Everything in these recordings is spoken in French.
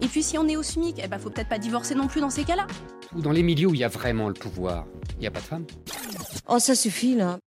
Et puis si on est au SMIC, eh ben faut peut-être pas divorcer non plus dans ces cas-là. Dans les milieux où il y a vraiment le pouvoir, il n'y a pas de femmes. Oh, ça suffit là.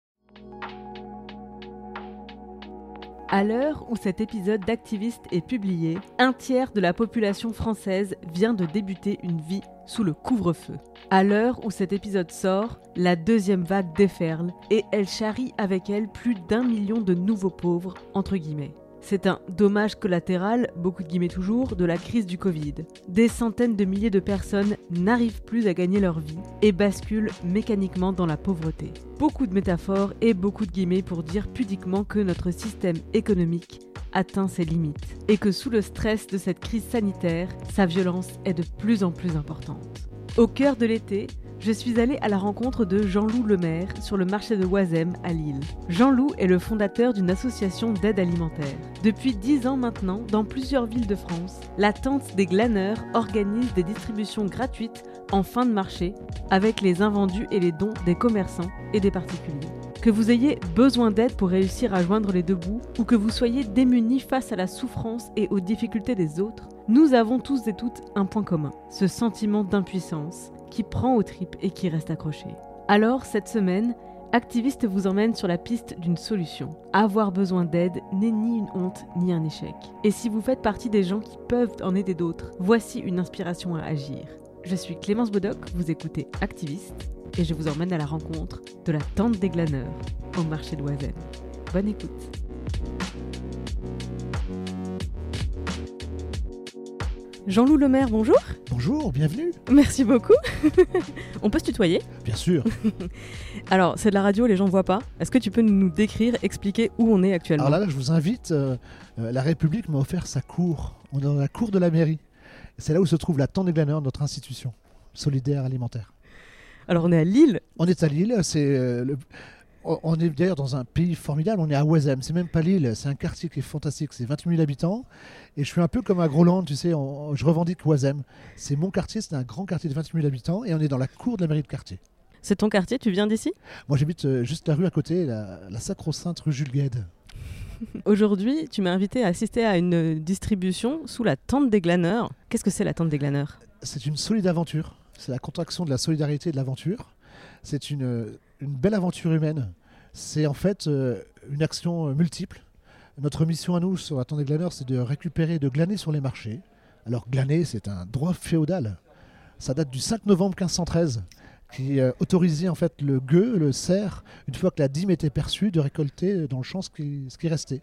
À l'heure où cet épisode d'Activiste est publié, un tiers de la population française vient de débuter une vie sous le couvre-feu. À l'heure où cet épisode sort, la deuxième vague déferle et elle charrie avec elle plus d'un million de nouveaux pauvres, entre guillemets. C'est un dommage collatéral, beaucoup de guillemets toujours, de la crise du Covid. Des centaines de milliers de personnes n'arrivent plus à gagner leur vie et basculent mécaniquement dans la pauvreté. Beaucoup de métaphores et beaucoup de guillemets pour dire pudiquement que notre système économique atteint ses limites et que sous le stress de cette crise sanitaire, sa violence est de plus en plus importante. Au cœur de l'été, je suis allée à la rencontre de Jean-Loup Lemaire sur le marché de Oisem à Lille. Jean-Loup est le fondateur d'une association d'aide alimentaire. Depuis 10 ans maintenant, dans plusieurs villes de France, la Tente des Glaneurs organise des distributions gratuites en fin de marché avec les invendus et les dons des commerçants et des particuliers. Que vous ayez besoin d'aide pour réussir à joindre les deux bouts ou que vous soyez démunis face à la souffrance et aux difficultés des autres, nous avons tous et toutes un point commun, ce sentiment d'impuissance qui prend aux tripes et qui reste accroché. Alors, cette semaine, Activiste vous emmène sur la piste d'une solution. Avoir besoin d'aide n'est ni une honte ni un échec. Et si vous faites partie des gens qui peuvent en aider d'autres, voici une inspiration à agir. Je suis Clémence Bodoc, vous écoutez Activiste, et je vous emmène à la rencontre de la tente des glaneurs au marché d'Oisem. Bonne écoute. Jean-Loup Lemaire, bonjour. Bonjour, bienvenue. Merci beaucoup. On peut se tutoyer Bien sûr. Alors, c'est de la radio, les gens ne voient pas. Est-ce que tu peux nous décrire, expliquer où on est actuellement? Alors là, je vous invite, euh, euh, la République m'a offert sa cour. On est dans la cour de la mairie. C'est là où se trouve la tente des glaneurs, notre institution solidaire alimentaire. Alors, on est à Lille. On est à Lille, c'est euh, le... On est d'ailleurs dans un pays formidable, on est à Oisem, c'est même pas Lille, c'est un quartier qui est fantastique, c'est 28 000 habitants. Et je suis un peu comme à Groland, tu sais, on- je revendique Oisem. C'est mon quartier, c'est un grand quartier de 28 000 habitants et on est dans la cour de la mairie de quartier. C'est ton quartier, tu viens d'ici? Moi j'habite euh, juste la rue à côté, la, la sacro-sainte rue Jules Gued. Aujourd'hui, tu m'as invité à assister à une distribution sous la tente des glaneurs. Qu'est-ce que c'est la tente des glaneurs? C'est une solide aventure, c'est la contraction de la solidarité et de l'aventure. C'est une, une belle aventure humaine. C'est en fait euh, une action multiple. Notre mission à nous sur la tente des glaneurs, c'est de récupérer, de glaner sur les marchés. Alors glaner, c'est un droit féodal. Ça date du 5 novembre 1513, qui euh, autorisait en fait le gueux, le cerf, une fois que la dîme était perçue, de récolter dans le champ ce qui, restait.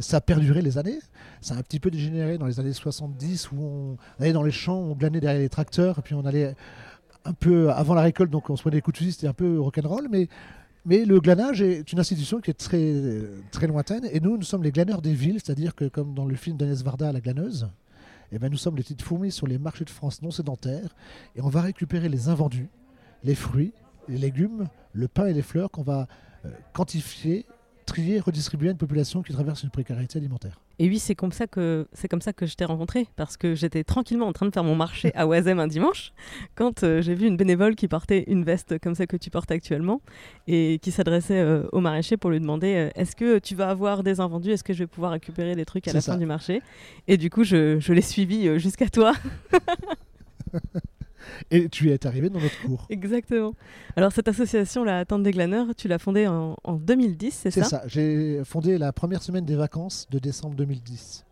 Ça a perduré les années. Ça a un petit peu dégénéré dans les années 70 où on allait dans les champs, on glanait derrière les tracteurs, et puis on allait un peu avant la récolte, donc on se prenait des coups de fusil, c'était un peu rock'n'roll, mais, mais le glanage est une institution qui est très, très lointaine, et nous, nous sommes les glaneurs des villes, c'est-à-dire que comme dans le film d'Agnès Varda, La glaneuse, eh ben, nous sommes les petites fourmis sur les marchés de France non sédentaires, et on va récupérer les invendus, les fruits, les légumes, le pain et les fleurs qu'on va euh, quantifier, redistribuer à une population qui traverse une précarité alimentaire. Et oui, c'est comme ça que c'est comme ça que je t'ai rencontré parce que j'étais tranquillement en train de faire mon marché à Oisem un dimanche quand euh, j'ai vu une bénévole qui portait une veste comme celle que tu portes actuellement et qui s'adressait euh, au maraîcher pour lui demander euh, est-ce que tu vas avoir des invendus, est-ce que je vais pouvoir récupérer des trucs à la ça. fin du marché? Et du coup, je, je l'ai suivi jusqu'à toi. Et tu es arrivé dans notre cours. Exactement. Alors cette association, la Tente des Glaneurs, tu l'as fondée en, en 2010, c'est C'est ça ça. J'ai fondé la première semaine des vacances de décembre 2010.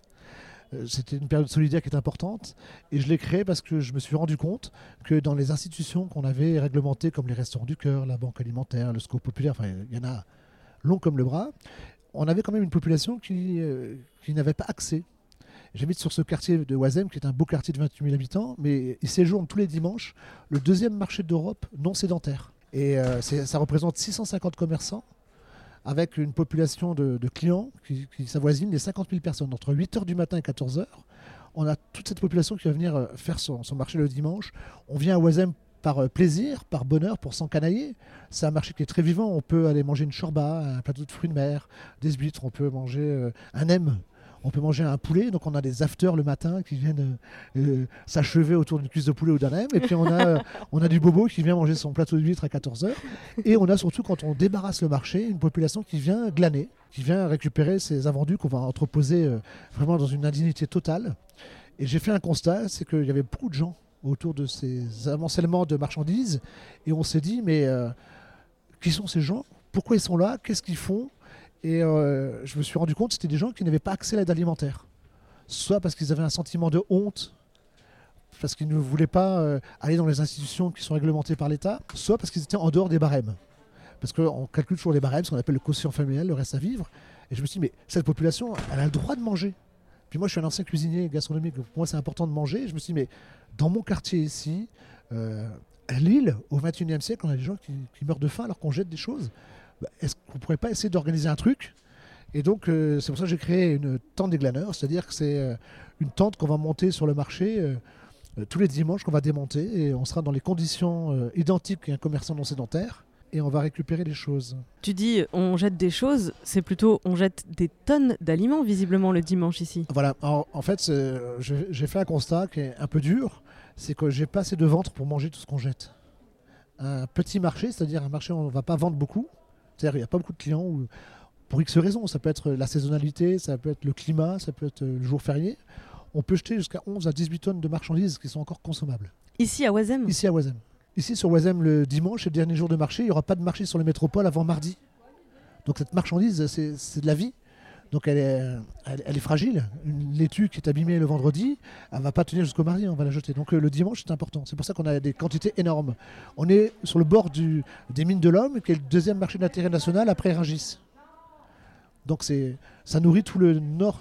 Euh, C'était une période solidaire qui est importante et je l'ai créé parce que je me suis rendu compte que dans les institutions qu'on avait réglementées comme les restaurants du cœur, la banque alimentaire, le SCO populaire, enfin il y en a long comme le bras, on avait quand même une population qui, euh, qui n'avait pas accès. J'habite sur ce quartier de Oisem qui est un beau quartier de 28 000 habitants, mais il séjourne tous les dimanches le deuxième marché d'Europe non sédentaire. Et euh, ça représente 650 commerçants avec une population de, clients qui, qui s'avoisine les 50 000 personnes. Entre 8h du matin et 14h, on a toute cette population qui va venir euh, faire son, marché le dimanche. On vient à Oisem par euh, plaisir, par bonheur, pour s'encanailler. C'est un marché qui est très vivant. On peut aller manger une chorba, un plateau de fruits de mer, des huîtres, on peut manger un nem. On peut manger un poulet, donc on a des afters le matin qui viennent euh, euh, s'achever autour d'une cuisse de poulet ou d'un nem. Et puis on a, on a du bobo qui vient manger son plateau d'huîtres à 14h. Et on a surtout, quand on débarrasse le marché, une population qui vient glaner, qui vient récupérer ses invendus qu'on va entreposer euh, vraiment dans une indignité totale. Et j'ai fait un constat, c'est qu'il y avait beaucoup de gens autour de ces amoncellements de marchandises. Et on s'est dit, mais euh, qui sont ces gens? Pourquoi ils sont là? Qu'est-ce qu'ils font? Et euh, je me suis rendu compte que c'était des gens qui n'avaient pas accès à l'aide alimentaire. Soit parce qu'ils avaient un sentiment de honte, parce qu'ils ne voulaient pas euh, aller dans les institutions qui sont réglementées par l'État, soit parce qu'ils étaient en dehors des barèmes. Parce qu'on calcule toujours les barèmes, ce qu'on appelle le quotient familial, le reste à vivre. Et je me suis dit, mais cette population, elle a le droit de manger. Puis moi, je suis un ancien cuisinier gastronomique, donc pour moi, c'est important de manger. Je me suis dit, mais dans mon quartier ici, euh, à Lille, au 21e siècle, on a des gens qui meurent de faim alors qu'on jette des choses. Bah, Est-ce qu'on ne pourrait pas essayer d'organiser un truc? Et donc, euh, c'est pour ça que j'ai créé une tente des glaneurs, c'est-à-dire que c'est euh, une tente qu'on va monter sur le marché euh, tous les dimanches, qu'on va démonter, et on sera dans les conditions identiques qu'un commerçant non sédentaire, et on va récupérer les choses. Tu dis on jette des choses, c'est plutôt on jette des tonnes d'aliments visiblement le dimanche ici. Voilà, en, en fait, j'ai fait un constat qui est un peu dur, c'est que j'ai pas assez de ventre pour manger tout ce qu'on jette. Un petit marché, c'est-à-dire un marché où on ne va pas vendre beaucoup, c'est-à-dire il n'y a pas beaucoup de clients, ou, pour X raisons, ça peut être la saisonnalité, ça peut être le climat, ça peut être le jour férié, on peut jeter jusqu'à 11 à 18 tonnes de marchandises qui sont encore consommables. Ici à Oisem Ici à Oisem. Ici sur Oisem, le dimanche, c'est le dernier jour de marché, il n'y aura pas de marché sur les métropoles avant mardi. Donc cette marchandise, c'est de la vie. Donc elle est, fragile. Une laitue qui est abîmée le vendredi, elle va pas tenir jusqu'au mardi, on va la jeter. Donc euh, le dimanche, c'est important. C'est pour ça qu'on a des quantités énormes. On est sur le bord des mines de l'homme, qui est le deuxième marché d'intérêt national après Rungis. Donc ça nourrit tout le nord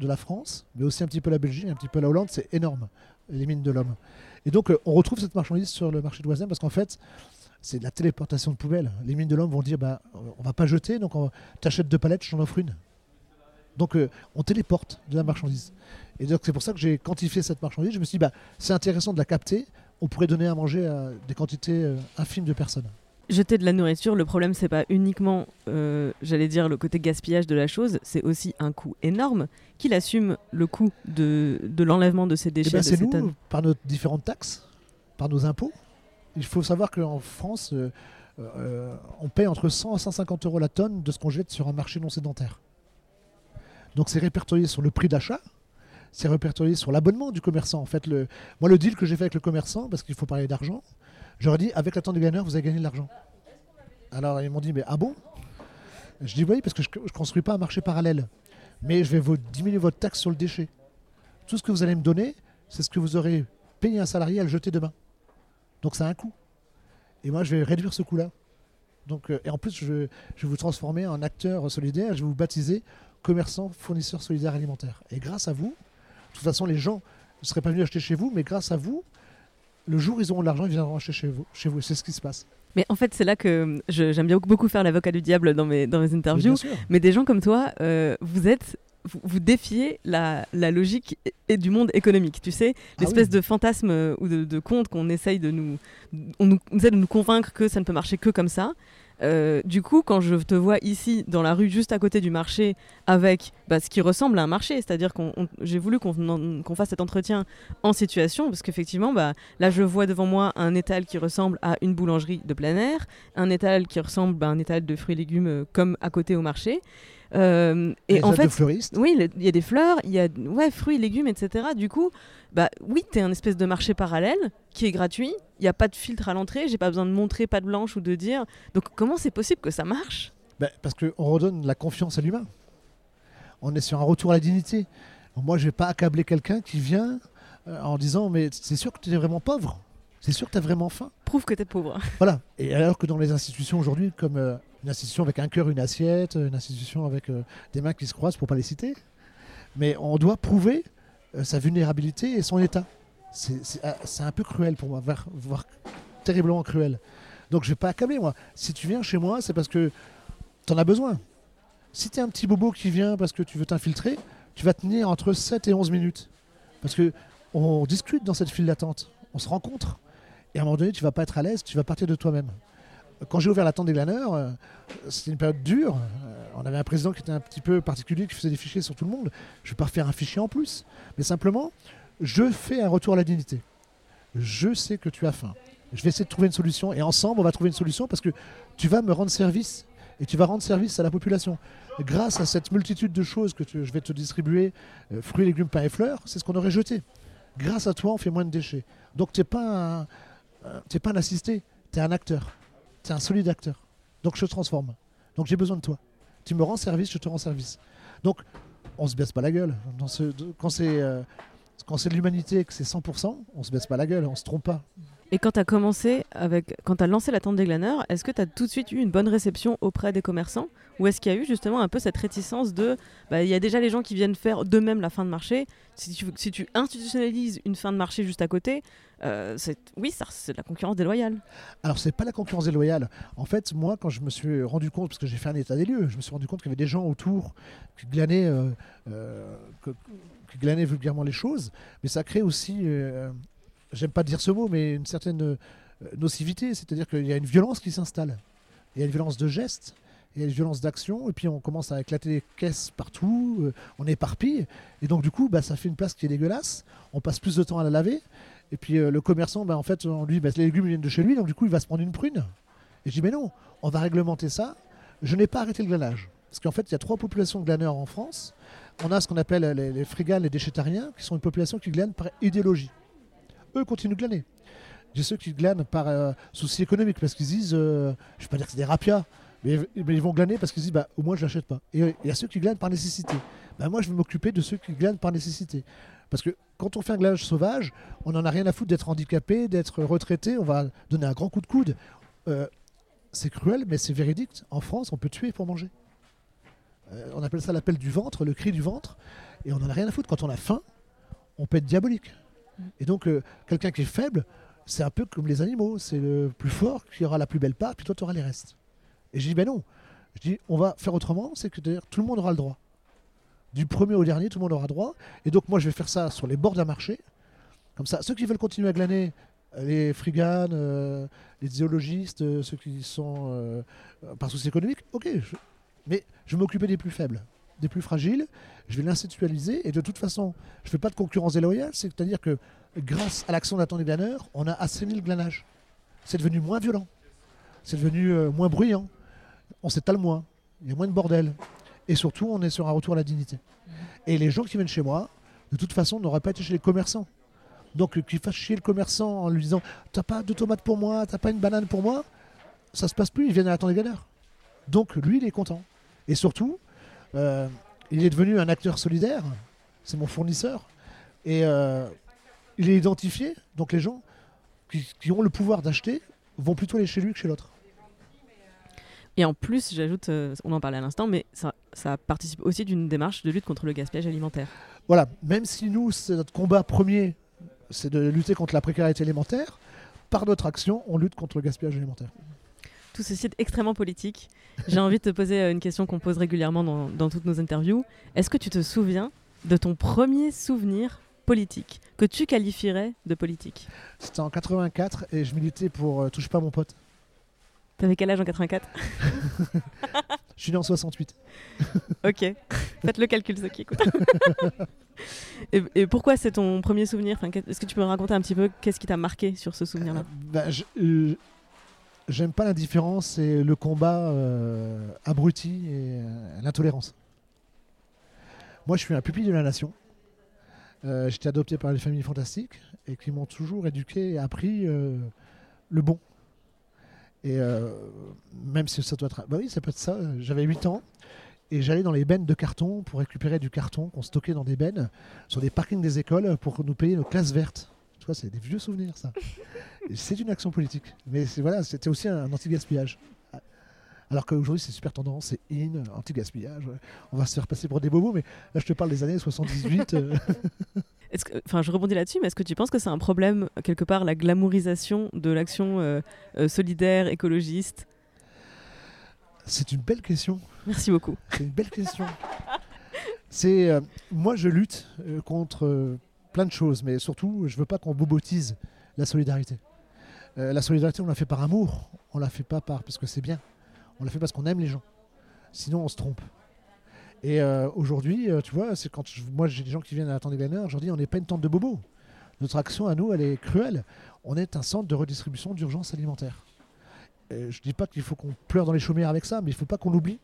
de la France, mais aussi un petit peu la Belgique, un petit peu la Hollande. C'est énorme, les mines de l'homme. Et donc euh, on retrouve cette marchandise sur le marché de Oisem parce qu'en fait, c'est de la téléportation de poubelles. Les mines de l'homme vont dire bah, on va pas jeter, donc on- t'achètes deux palettes, je t'en offre une. Donc euh, on téléporte de la marchandise. Et donc c'est pour ça que j'ai quantifié cette marchandise. Je me suis dit bah, c'est intéressant de la capter. On pourrait donner à manger à des quantités euh, infimes de personnes. Jeter de la nourriture, le problème c'est pas uniquement, euh, j'allais dire, le côté gaspillage de la chose, c'est aussi un coût énorme. Qu'il assume le coût de, de l'enlèvement de ces Eh déchets ben, de c'est ces nous, tonnes par nos différentes taxes, par nos impôts. Il faut savoir qu'en France, on paye entre 100 et 150 euros la tonne de ce qu'on jette sur un marché non sédentaire. Donc c'est répertorié sur le prix d'achat, c'est répertorié sur l'abonnement du commerçant. En fait, moi, le deal que j'ai fait avec le commerçant, parce qu'il faut parler d'argent, j'aurais dit avec la tente de gagneur, vous avez gagné de l'argent. Alors ils m'ont dit, mais ah bon? Je dis oui, parce que je ne construis pas un marché parallèle, mais je vais vous diminuer votre taxe sur le déchet. Tout ce que vous allez me donner, c'est ce que vous aurez payé un salarié à le jeter demain. Donc ça a un coût. Et moi, je vais réduire ce coût-là. Donc, euh, et en plus, je vais vous transformer en acteur solidaire. Je vais vous baptiser commerçant fournisseur solidaire alimentaire. Et grâce à vous, de toute façon, les gens ne seraient pas venus acheter chez vous, mais grâce à vous, le jour où ils auront de l'argent, ils viendront acheter chez vous. Chez vous. C'est ce qui se passe. Mais en fait, c'est là que je- j'aime bien beaucoup faire l'avocat du diable dans mes, dans mes interviews. sûr. Mais des gens comme toi, euh, vous êtes. Vous, défiez la, la logique et, du monde économique, tu sais, Ah l'espèce oui. de fantasme euh, ou de, de conte qu'on essaye de nous, on nous, on essaie de nous convaincre que ça ne peut marcher que comme ça. Euh, du coup, quand je te vois ici dans la rue, juste à côté du marché, avec bah, ce qui ressemble à un marché, c'est-à-dire qu'on, on- j'ai voulu qu'on, fasse cet entretien en situation, parce qu'effectivement, bah, là, je vois devant moi un étal qui ressemble à une boulangerie de plein air, un étal qui ressemble à un étal de fruits et légumes euh, comme à côté au marché. Euh, et Les en fait, de oui, il y a des fleurs, il y a ouais, fruits, légumes, etc. Du coup, bah oui, t'es un espèce de marché parallèle qui est gratuit. Il n'y a pas de filtre à l'entrée. J'ai pas besoin de montrer patte blanche ou de dire. Donc comment c'est possible que ça marche? Ben, parce qu'on redonne la confiance à l'humain. On est sur un retour à la dignité. Moi, je vais pas accabler quelqu'un qui vient euh, en disant Mais c'est sûr que tu es vraiment pauvre C'est sûr que tu as vraiment faim Prouve que tu es pauvre. Voilà. Et alors que dans les institutions aujourd'hui, comme euh, une institution avec un cœur, une assiette, une institution avec euh, des mains qui se croisent, pour pas les citer, mais on doit prouver euh, sa vulnérabilité et son état. C'est- c'est un peu cruel pour moi, voire, voire terriblement cruel. Donc je vais pas accabler moi. Si tu viens chez moi, c'est parce que tu en as besoin. Si tu es un petit bobo qui vient parce que tu veux t'infiltrer, tu vas tenir entre 7 et 11 minutes. Parce que on discute dans cette file d'attente, on se rencontre. Et à un moment donné, tu vas pas être à l'aise, tu vas partir de toi-même. Quand j'ai ouvert la tente des glaneurs, euh, c'était une période dure. Euh, on avait un président qui était un petit peu particulier, qui faisait des fichiers sur tout le monde. Je ne vais pas refaire un fichier en plus. Mais simplement, je fais un retour à la dignité. Je sais que tu as faim. Je vais essayer de trouver une solution. Et ensemble, on va trouver une solution parce que tu vas me rendre service. Et tu vas rendre service à la population. Grâce à cette multitude de choses que tu- je vais te distribuer, euh, fruits, légumes, pain et fleurs, c'est ce qu'on aurait jeté. Grâce à toi, on fait moins de déchets. Donc tu n'es pas, pas un assisté, tu es un acteur. Tu es un solide acteur. Donc je te transforme. Donc j'ai besoin de toi. Tu me rends service, je te rends service. Donc on se baisse pas la gueule. Dans ce, quand c'est euh, l'humanité que c'est 100%, on se baisse pas la gueule, on se trompe pas. Et quand tu as commencé avec, quand tu as lancé la tente des glaneurs, est-ce que tu as tout de suite eu une bonne réception auprès des commerçants Ou est-ce qu'il y a eu justement un peu cette réticence de, bah, il y a déjà les gens qui viennent faire d'eux-mêmes la fin de marché. Si tu, institutionnalises une fin de marché juste à côté, euh, oui, c'est de la concurrence déloyale. Alors c'est pas la concurrence déloyale. En fait, moi, quand je me suis rendu compte, parce que j'ai fait un état des lieux, je me suis rendu compte qu'il y avait des gens autour qui glanaient, euh, euh, qui glanaient vulgairement les choses, mais ça crée aussi, j'aime pas dire ce mot, mais une certaine euh, nocivité, c'est-à-dire qu'il y a une violence qui s'installe. Il y a une violence de gestes, il y a une violence d'action, et puis on commence à éclater les caisses partout, euh, on éparpille, et donc du coup, bah, ça fait une place qui est dégueulasse, on passe plus de temps à la laver, et puis euh, le commerçant, bah, en fait, lui, bah, les légumes viennent de chez lui, donc du coup, il va se prendre une prune. Et je dis, mais non, on va réglementer ça. Je n'ai pas arrêté le glanage. Parce qu'en fait, il y a trois populations de glaneurs en France. On a ce qu'on appelle les, les friganes, les déchétariens, qui sont une population qui glane par idéologie. Eux continuent de glaner. J'ai ceux qui glanent par euh, souci économique, parce qu'ils disent, euh, je ne vais pas dire que c'est des rapias, mais, ils vont glaner parce qu'ils disent, bah, au moins je l'achète pas. Et euh, il y a ceux qui glanent par nécessité. Bah, moi, je vais m'occuper de ceux qui glanent par nécessité. Parce que quand on fait un glanage sauvage, on n'en a rien à foutre d'être handicapé, d'être retraité, on va donner un grand coup de coude. C'est cruel, mais c'est véridique. En France, on peut tuer pour manger. On appelle ça l'appel du ventre, le cri du ventre, et on n'en a rien à foutre. Quand on a faim, on peut être diabolique. Et donc, euh, quelqu'un qui est faible, c'est un peu comme les animaux. C'est le plus fort qui aura la plus belle part, puis toi, tu auras les restes. Et je dis, ben non. Je dis, on va faire autrement, c'est que tout le monde aura le droit. Du premier au dernier, tout le monde aura droit. Et donc, moi, je vais faire ça sur les bords d'un marché. Comme ça, ceux qui veulent continuer à glaner, euh, les friganes, euh, les zoologistes, ceux qui sont par souci économique, ok. Mais je vais m'occuper des plus faibles, des plus fragiles. Je vais l'institutionnaliser. Et de toute façon, je ne fais pas de concurrence déloyale. C'est-à-dire que grâce à l'action d'Attendez des glaneurs, on a assaini le glanage. C'est devenu moins violent. C'est devenu euh, moins bruyant. On s'étale moins. Il y a moins de bordel. Et surtout, on est sur un retour à la dignité. Et les gens qui viennent chez moi, de toute façon, n'auraient pas été chez les commerçants. Donc, euh, qu'il fasse chier le commerçant en lui disant T'as pas de tomates pour moi, t'as pas une banane pour moi, ça se passe plus, ils viennent à la tente des galères. Donc, lui, il est content. Et surtout, euh, il est devenu un acteur solidaire, c'est mon fournisseur, et euh, il est identifié. Donc, les gens qui, qui ont le pouvoir d'acheter vont plutôt aller chez lui que chez l'autre. Et en plus, j'ajoute, euh, on en parlait à l'instant, mais ça, ça participe aussi d'une démarche de lutte contre le gaspillage alimentaire. Voilà, même si nous, c'est notre combat premier, c'est de lutter contre la précarité alimentaire, par notre action, on lutte contre le gaspillage alimentaire. Tout ceci est extrêmement politique. J'ai envie de te poser euh, une question qu'on pose régulièrement dans, dans toutes nos interviews. Est-ce que tu te souviens de ton premier souvenir politique, que tu qualifierais de politique? C'était en 84 et je militais pour euh, Touche pas mon pote. T'avais quel âge en 84 Je suis né en 68. Ok, faites le calcul ceux qui écoutent. et, et pourquoi c'est ton premier souvenir? Enfin, Est-ce que tu peux me raconter un petit peu qu'est-ce qui t'a marqué sur ce souvenir-là? Bah, je- euh, J'aime pas l'indifférence et le combat euh, abruti et euh, l'intolérance. Moi, je suis un pupille de la nation. Euh, J'étais adopté par les familles fantastiques et qui m'ont toujours éduqué et appris le bon. Et même si ça doit être. Bah oui, ça peut être ça. J'avais 8 ans Et j'allais dans les bennes de carton pour récupérer du carton qu'on stockait dans des bennes sur des parkings des écoles pour nous payer nos classes vertes. Tu vois, c'est des vieux souvenirs, ça. C'est une action politique. Mais c'est- voilà, c'était aussi un anti-gaspillage. Alors qu'aujourd'hui, c'est super tendance, c'est in, anti-gaspillage. On va se faire passer pour des bobos, mais là, je te parle des années 78. euh, Est-ce que, enfin, je rebondis là-dessus, mais est-ce que tu penses que c'est un problème, quelque part, la glamourisation de l'action euh, euh, solidaire, écologiste? C'est une belle question. Merci beaucoup. C'est une belle question. C'est euh, moi je lutte contre plein de choses, mais surtout je veux pas qu'on bobotise la solidarité. Euh, la solidarité on la fait par amour, on la fait pas par parce que c'est bien. On la fait parce qu'on aime les gens. Sinon on se trompe. Et euh, aujourd'hui, euh, tu vois, c'est quand je- moi j'ai des gens qui viennent à la tente des je on n'est pas une tente de bobos. Notre action à nous, elle est cruelle. On est un centre de redistribution d'urgence alimentaire. Euh, je dis pas qu'il faut qu'on pleure dans les chaumières avec ça, mais il faut pas qu'on l'oublie.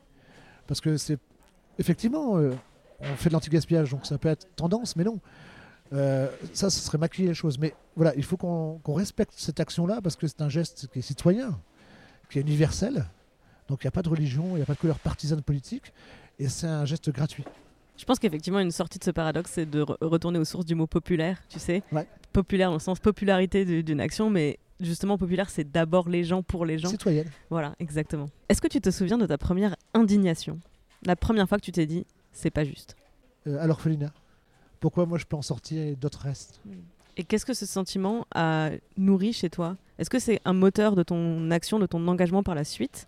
Parce que c'est effectivement, on fait de l'anti-gaspillage, donc ça peut être tendance, mais non. Euh, ça, ce serait maquiller les choses. Mais voilà, il faut qu'on respecte cette action-là parce que c'est un geste qui est citoyen, qui est universel. Donc il n'y a pas de religion, il n'y a pas de couleur partisane politique, et c'est un geste gratuit. Je pense qu'effectivement, une sortie de ce paradoxe, c'est de re- retourner aux sources du mot populaire, tu sais. Ouais. Populaire dans le sens popularité du- d'une action, mais justement, populaire, c'est d'abord les gens pour les gens. Citoyenne. Voilà, exactement. Est-ce que tu te souviens de ta première indignation? La première fois que tu t'es dit, c'est pas juste. Euh, à l'orphelinat. Pourquoi moi je peux en sortir et d'autres restent Et qu'est-ce que ce sentiment a nourri chez toi? Est-ce que c'est un moteur de ton action, de ton engagement par la suite?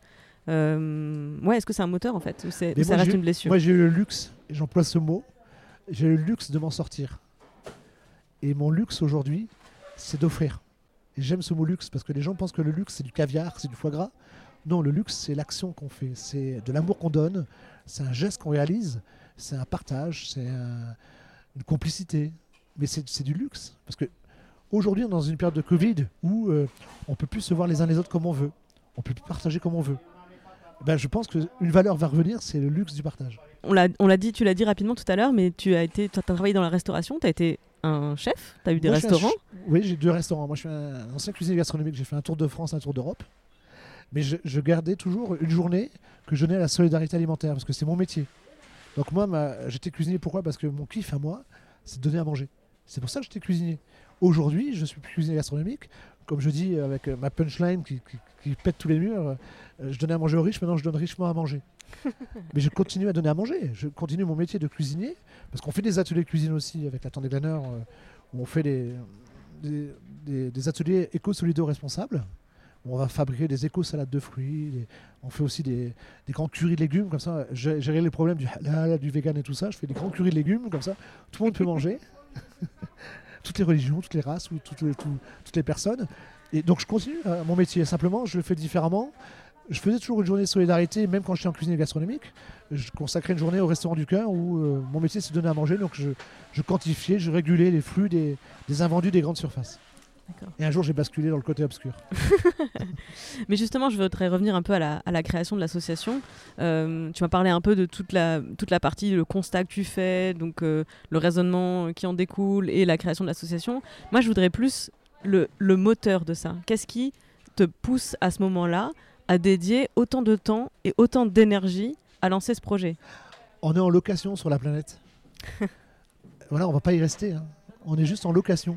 Euh, Ouais, est-ce que c'est un moteur en fait? Ou, c'est- ça reste une blessure? Moi j'ai eu le luxe, et j'emploie ce mot, j'ai eu le luxe de m'en sortir. Et mon luxe aujourd'hui, c'est d'offrir. Et j'aime ce mot luxe parce que les gens pensent que le luxe c'est du caviar, c'est du foie gras. Non, le luxe c'est l'action qu'on fait, c'est de l'amour qu'on donne, c'est un geste qu'on réalise, c'est un partage, c'est un- une complicité. Mais c'est du luxe. Parce que aujourd'hui on est dans une période de Covid où euh, on peut plus se voir les uns les autres comme on veut, on peut plus partager comme on veut. Ben, je pense qu'une valeur va revenir, c'est le luxe du partage. On l'a on l'a dit, tu l'as dit rapidement tout à l'heure, mais tu as été, as travaillé dans la restauration, tu as été un chef, tu as eu des Moi, restaurants. Oui, j'ai deux restaurants. Moi, je suis un ancien cuisinier gastronomique. J'ai fait un tour de France, un tour d'Europe. Mais je, je gardais toujours une journée que je donnais à la solidarité alimentaire parce que c'est mon métier. Donc, moi, ma- j'étais cuisinier pourquoi? Parce que mon kiff à moi, c'est de donner à manger. C'est pour ça que j'étais cuisinier. Aujourd'hui, je suis plus cuisinier gastronomique. Comme je dis avec euh, ma punchline qui, qui- qui pète tous les murs, euh, je donnais à manger aux riches, maintenant je donne richement à manger. Mais je continue à donner à manger. Je continue mon métier de cuisinier parce qu'on fait des ateliers de cuisine aussi avec la Tente des Glaneurs euh, où on fait des, des, des- des ateliers éco-solido-responsables. où On va fabriquer des éco-salades de fruits. on fait aussi des, des grands currys de légumes. Comme ça, géré les problèmes du halal, du vegan et tout ça. Je fais des grands currys de légumes. Comme ça, tout le monde peut manger. toutes les religions, toutes les races, ou toutes, les- personnes. Et donc, je continue euh, mon métier. Simplement, je le fais différemment. Je faisais toujours une journée de solidarité, même quand j'étais en cuisine gastronomique. Je consacrais une journée au restaurant du cœur où euh, mon métier c'est de donner à manger. Donc je, quantifiais, je régulais les flux des invendus des grandes surfaces. Et un jour j'ai basculé dans le côté obscur. Mais justement, je voudrais revenir un peu à la, à la création de l'association. Euh, tu m'as parlé un peu de toute la, toute la partie, le constat que tu fais, donc euh, le raisonnement qui en découle et la création de l'association. Moi, je voudrais plus le, le moteur de ça. Qu'est-ce qui te pousse à ce moment-là à dédier autant de temps et autant d'énergie à lancer ce projet? On est en location sur la planète. voilà, on va pas y rester. hein. On est juste en location.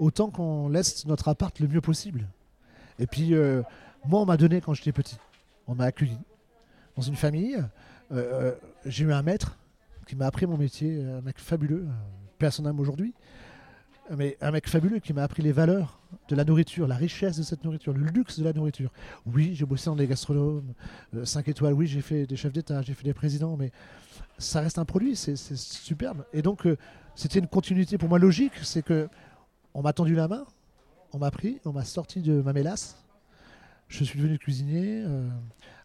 Autant qu'on laisse notre appart le mieux possible. Et puis, euh, moi, on m'a donné quand j'étais petit. On m'a accueilli dans une famille. Euh, euh, J'ai eu un maître qui m'a appris mon métier, un mec fabuleux, euh, son âme aujourd'hui. Mais un mec fabuleux qui m'a appris les valeurs de la nourriture, la richesse de cette nourriture, le luxe de la nourriture. Oui, j'ai bossé dans des gastronomes, 5 étoiles, oui, j'ai fait des chefs d'État, j'ai fait des présidents, mais ça reste un produit, c'est superbe. Et donc, euh, c'était une continuité pour moi logique, c'est que on m'a tendu la main, on m'a pris, on m'a sorti de ma mélasse. Je suis devenu cuisinier. euh,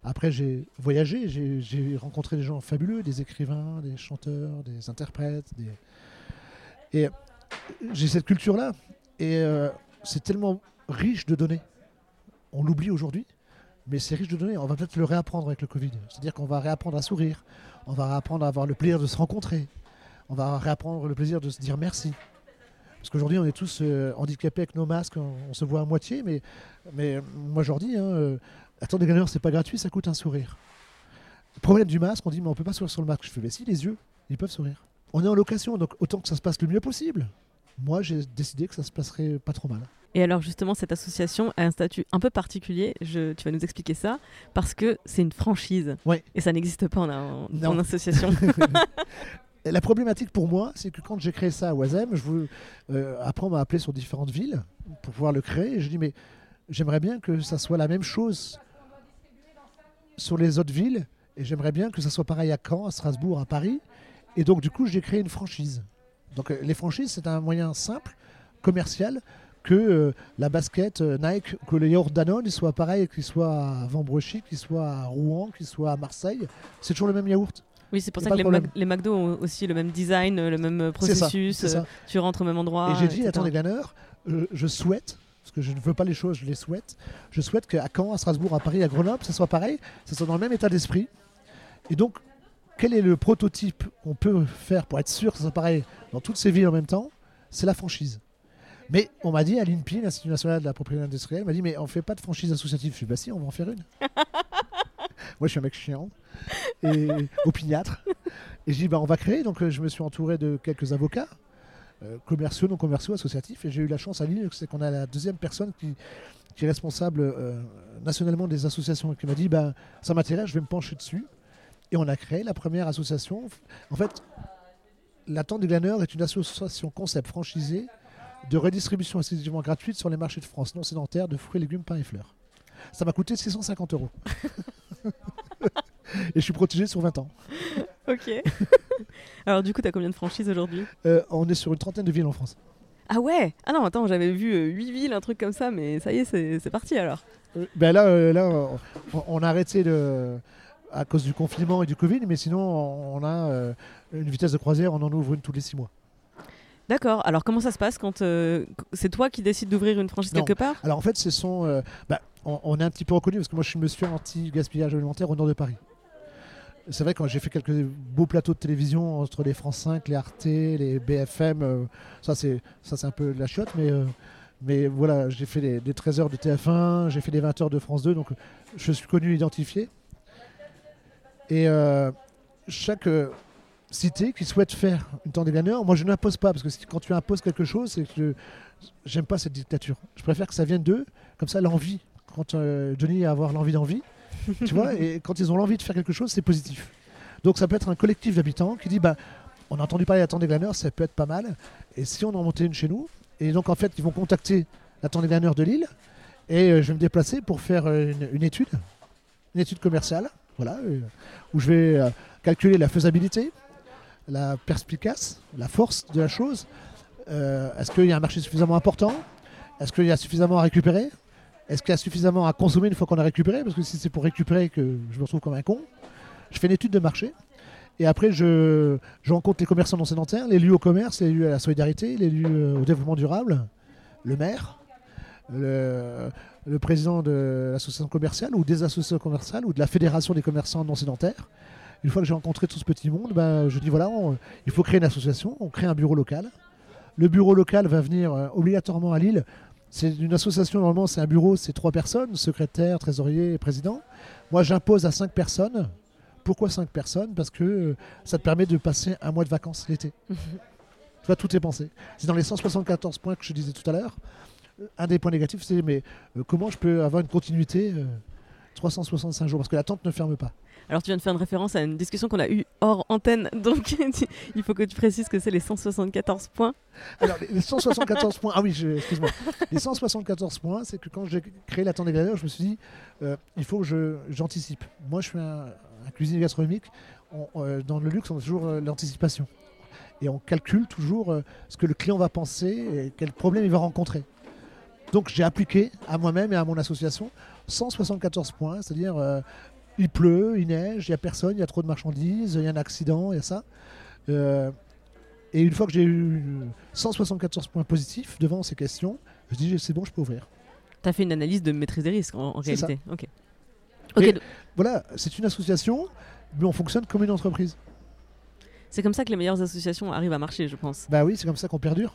après, j'ai voyagé, j'ai- rencontré des gens fabuleux, des écrivains, des chanteurs, des interprètes. Et j'ai cette culture-là. Et euh, c'est tellement riche de donner. On l'oublie aujourd'hui, mais c'est riche de donner. On va peut-être le réapprendre avec le Covid. C'est-à-dire qu'on va réapprendre à sourire. On va réapprendre à avoir le plaisir de se rencontrer. On va réapprendre le plaisir de se dire merci. Parce qu'aujourd'hui, on est tous euh, handicapés avec nos masques, on, on se voit à moitié, mais, mais moi je leur dis, hein, euh, attendre des gagneurs, c'est pas gratuit, ça coûte un sourire. Problème du masque, on dit mais on peut pas sourire sur le masque. Je fais mais si les yeux, ils peuvent sourire. On est en location, donc autant que ça se passe le mieux possible. Moi, j'ai décidé que ça se passerait pas trop mal. Et alors justement, cette association a un statut un peu particulier. Je, tu vas nous expliquer ça parce que c'est une franchise. Ouais. Et ça n'existe pas en, en, Non. en association. La problématique pour moi, c'est que quand j'ai créé ça à Oisem, je après on m'a appelé sur différentes villes pour pouvoir le créer. Et je dis mais j'aimerais bien que ça soit la même chose sur les autres villes. Et j'aimerais bien que ça soit pareil à Caen, à Strasbourg, à Paris. Et donc du coup, j'ai créé une franchise. Donc euh, les franchises, c'est un moyen simple, commercial, que euh, la basket euh, Nike, que le yaourt Danone, soit pareil, qu'il soit à Vambrechy, qu'il soit à Rouen, qu'il soit à Marseille. C'est toujours le même yaourt. Oui, c'est pour ça que les. Mac- les McDo ont aussi le même design, le même euh, processus. ça. euh, tu rentres au même endroit. Et j'ai dit, etc. attendez, Glaneur, euh, je souhaite, parce que je ne veux pas les choses, je les souhaite, je souhaite qu'à Caen, à Strasbourg, à Paris, à Grenoble, ça soit pareil, ça soit dans le même état d'esprit. Et donc, quel est le prototype qu'on peut faire pour être sûr que ça soit pareil dans toutes ces villes en même temps? C'est la franchise. Mais on m'a dit à l'INPI, l'Institut national de la propriété industrielle, m'a dit mais on fait pas de franchise associative. Je suis bah si, on va en faire une. Moi je suis un mec chiant et opiniâtre. Et je dis bah on va créer. Donc euh, je me suis entouré de quelques avocats euh, commerciaux, non commerciaux, associatifs. Et j'ai eu la chance à Lille, c'est qu'on a la deuxième personne qui, qui est responsable euh, nationalement des associations et qui m'a dit bah ça m'intéresse, je vais me pencher dessus. Et on a créé la première association. En fait, la Tente des Glaneurs est une association concept franchisée de redistribution exclusivement gratuite sur les marchés de France non sédentaires de fruits, légumes, pains et fleurs. Ça m'a coûté 650 euros. et je suis protégé sur 20 ans. Ok. alors du coup, tu as combien de franchises aujourd'hui? Euh, on est sur une trentaine de villes en France. Ah ouais? Ah non, attends, j'avais vu 8 villes, un truc comme ça, mais ça y est, c'est c'est parti alors. Euh, ben là, euh, là on, on a arrêté de, à cause du confinement et du Covid, mais sinon, on a euh, une vitesse de croisière, on en ouvre une tous les six mois. D'accord, alors comment ça se passe quand euh, c'est toi qui décides d'ouvrir une franchise Non. quelque part? Alors en fait, ce sont, euh, bah, on, est un petit peu reconnu parce que moi, je suis monsieur anti-gaspillage alimentaire au nord de Paris. C'est vrai, quand j'ai fait quelques beaux plateaux de télévision entre les France 5, les Arte, les BFM, euh, ça c'est un peu de la chiotte, mais, euh, mais voilà, j'ai fait des, des 13 heures de TF1, j'ai fait des 20 heures de France 2, donc je suis connu, identifié. Et euh, chaque cité qui souhaite faire une temps des moi je n'impose pas, parce que quand tu imposes quelque chose, c'est que j'aime pas cette dictature. Je préfère que ça vienne d'eux, comme ça l'envie, quand euh, Johnny a avoir l'envie d'envie, tu vois, et quand ils ont l'envie de faire quelque chose, c'est positif. Donc ça peut être un collectif d'habitants qui dit, bah, on a entendu parler de la Tente des Glaneurs, ça peut être pas mal, et si on en montait une chez nous, et donc en fait ils vont contacter la Tente des Glaneurs de Lille, et euh, je vais me déplacer pour faire euh, une, une étude, une étude commerciale, voilà, euh, où je vais euh, calculer la faisabilité, la perspicace, la force de la chose. Est-ce qu'il y a un marché suffisamment important Est-ce qu'il y a suffisamment à récupérer Est-ce qu'il y a suffisamment à consommer une fois qu'on a récupéré? Parce que si c'est pour récupérer que je me retrouve comme un con, je fais une étude de marché. Et après, je, je rencontre les commerçants non sédentaires, les lieux au commerce, les lieux à la solidarité, les lieux euh, au développement durable, le maire, le, président de l'association commerciale ou des associations commerciales ou de la fédération des commerçants non sédentaires. Une fois que j'ai rencontré tout ce petit monde, ben, je dis voilà, il faut créer une association, on crée un bureau local. Le bureau local va venir euh, obligatoirement à Lille. C'est une association, normalement, c'est un bureau, c'est trois personnes, secrétaire, trésorier et président. Moi, j'impose à cinq personnes. Pourquoi cinq personnes? Parce que euh, ça te permet de passer un mois de vacances l'été. tu vois, tout est pensé. C'est dans les 174 points que je disais tout à l'heure. Euh, Un des points négatifs, c'est mais euh, comment je peux avoir une continuité euh, 365 jours? Parce que la tente ne ferme pas. Alors tu viens de faire une référence à une discussion qu'on a eue hors antenne, donc il faut que tu précises que c'est les 174 points. Alors, les- les 174 points, ah oui, excuse-moi. Les 174 points, c'est que quand j'ai créé la tente des je me suis dit, euh, il faut que j'anticipe. Moi, je suis un, cuisinier gastronomique. On- euh, dans le luxe, on a toujours euh, l'anticipation. Et on calcule toujours ce que le client va penser et quel problème il va rencontrer. Donc, j'ai appliqué à moi-même et à mon association 174 points, c'est-à-dire il pleut, il neige, il n'y a personne, il y a trop de marchandises, il y a un accident, il y a ça. Euh, et une fois que j'ai eu 174 points positifs devant ces questions, je dis c'est bon, je peux ouvrir. Tu as fait une analyse de maîtrise des risques en, en C'est ça. réalité. Ok. Donc- voilà, c'est une association, mais on fonctionne comme une entreprise. C'est comme ça que les meilleures associations arrivent à marcher, je pense. Bah oui, c'est comme ça qu'on perdure.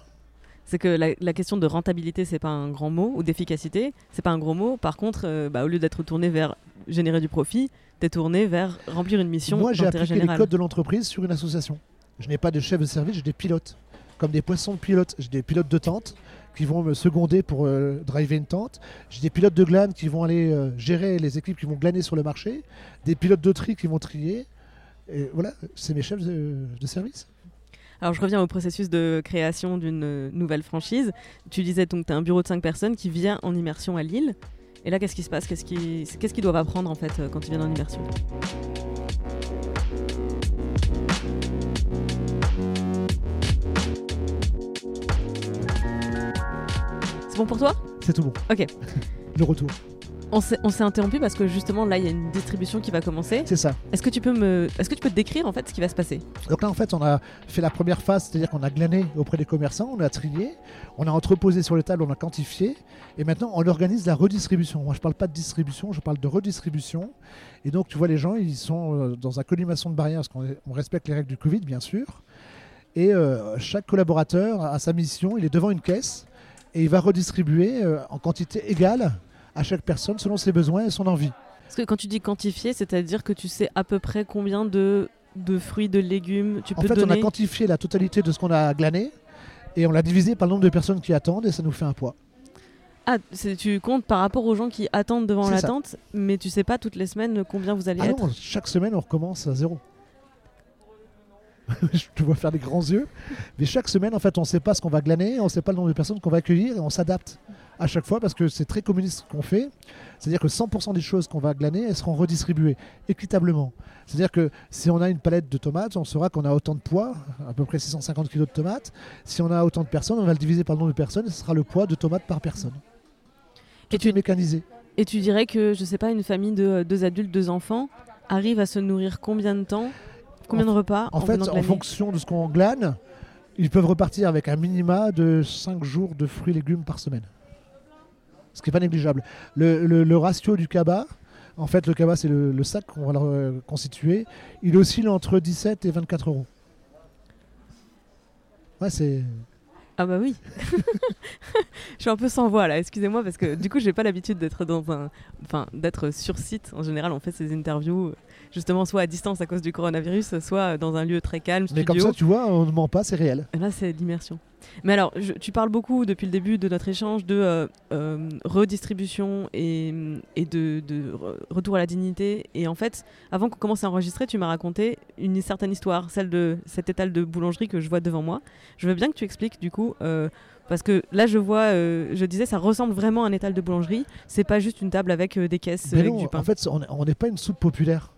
C'est que la, la question de rentabilité, c'est pas un grand mot, ou d'efficacité, c'est pas un gros mot. Par contre, euh, bah, au lieu d'être tourné vers générer du profit, t'es tourné vers remplir une mission Moi, j'ai appliqué général. les codes de l'entreprise sur une association. Je n'ai pas de chef de service, j'ai des pilotes. Comme des poissons de pilotes. J'ai des pilotes de tente qui vont me seconder pour euh, driver une tente. J'ai des pilotes de glane qui vont aller euh, gérer les équipes qui vont glaner sur le marché. Des pilotes de tri qui vont trier. Et voilà, c'est mes chefs de, de service. Alors je reviens au processus de création d'une euh, nouvelle franchise. Tu disais donc tu as un bureau de 5 personnes qui vient en immersion à Lille. Et là, qu'est-ce qui se passe Qu'est-ce qu'ils doivent apprendre en fait euh, quand ils viennent en immersion C'est bon pour toi C'est tout bon. Ok. Le retour. On s'est interrompu parce que justement là il y a une distribution qui va commencer. C'est ça. Est-ce que tu peux me, est-ce que tu peux te décrire en fait ce qui va se passer? Donc là, en fait, on a fait la première phase, c'est-à-dire qu'on a glané auprès des commerçants, on a trié, on a entreposé sur les tables, on a quantifié, et maintenant on organise la redistribution. Moi, je parle pas de distribution, je parle de redistribution. Et donc, tu vois, les gens, ils sont euh, dans un collimation de barrières, parce qu'on on respecte les règles du Covid, bien sûr. Et euh, chaque collaborateur a sa mission, il est devant une caisse, et il va redistribuer euh, en quantité égale à chaque personne selon ses besoins et son envie. Parce que quand tu dis quantifier, c'est-à-dire que tu sais à peu près combien de, de fruits, de légumes tu En peux fait, donner on a quantifié la totalité de ce qu'on a glané, et on l'a divisé par le nombre de personnes qui attendent, et ça nous fait un poids. Ah, tu comptes par rapport aux gens qui attendent devant C'est la ça. tente, mais tu sais pas toutes les semaines combien vous allez Ah être. non, chaque semaine, on recommence à zéro. Je te vois faire des grands yeux. Mais chaque semaine, en fait, on ne sait pas ce qu'on va glaner, on ne sait pas le nombre de personnes qu'on va accueillir et on s'adapte à chaque fois parce que c'est très communiste ce qu'on fait. C'est-à-dire que 100% des choses qu'on va glaner, elles seront redistribuées équitablement. C'est-à-dire que si on a une palette de tomates, on saura qu'on a autant de poids, à peu près 650 kg de tomates. Si on a autant de personnes, on va le diviser par le nombre de personnes et ce sera le poids de tomates par personne. Et Tout est mécanisé. Et tu dirais que, je sais pas, une famille de euh, deux adultes, deux enfants arrive à se nourrir combien de temps? Combien de repas En fait, en fonction de ce qu'on glane, ils peuvent repartir avec un minima de 5 jours de fruits et légumes par semaine. Ce qui n'est pas négligeable. Le, le- le ratio du cabas, en fait, le cabas, c'est le, le sac qu'on va leur euh, constituer, il oscille entre 17 et 24 euros. Ouais, c'est. Ah bah oui. je suis un peu sans voix là, excusez-moi parce que du coup j'ai pas l'habitude d'être dans un, enfin d'être sur site. En général, on fait ces interviews euh, justement soit à distance à cause du coronavirus, soit dans un lieu très calme. Mais comme ça, tu vois, on ne ment pas, c'est réel. Et Là, c'est l'immersion. Mais alors, je- tu parles beaucoup depuis le début de notre échange de euh, euh, redistribution et, et de, de re- retour à la dignité. Et en fait, avant qu'on commence à enregistrer, tu m'as raconté une certaine histoire, celle de cet étal de boulangerie que je vois devant moi. Je veux bien que tu expliques du coup. euh, parce que là, je vois, euh, je disais, ça ressemble vraiment à un étal de boulangerie. C'est pas juste une table avec euh, des caisses Mais avec non, du pain. en fait, on n'est pas une soupe populaire.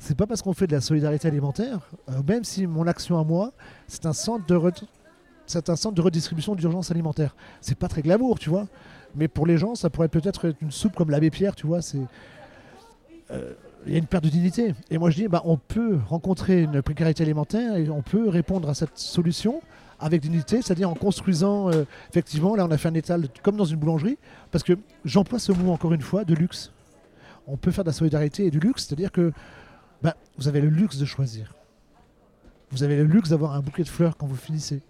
C'est pas parce qu'on fait de la solidarité alimentaire, euh, même si mon action à moi, c'est un centre de c'est un centre redistribution d'urgence alimentaire. C'est pas très glamour, tu vois. Mais pour les gens, ça pourrait peut-être être une soupe comme l'abbé Pierre, tu vois. C'est euh, il y a une perte de dignité. Et moi, je dis, bah, on peut rencontrer une précarité alimentaire et on peut répondre à cette solution avec dignité, c'est-à-dire en construisant, euh, effectivement, là, on a fait un étal comme dans une boulangerie, parce que j'emploie ce mot encore une fois, de luxe. On peut faire de la solidarité et du luxe, c'est-à-dire que bah, vous avez le luxe de choisir. Vous avez le luxe d'avoir un bouquet de fleurs quand vous finissez.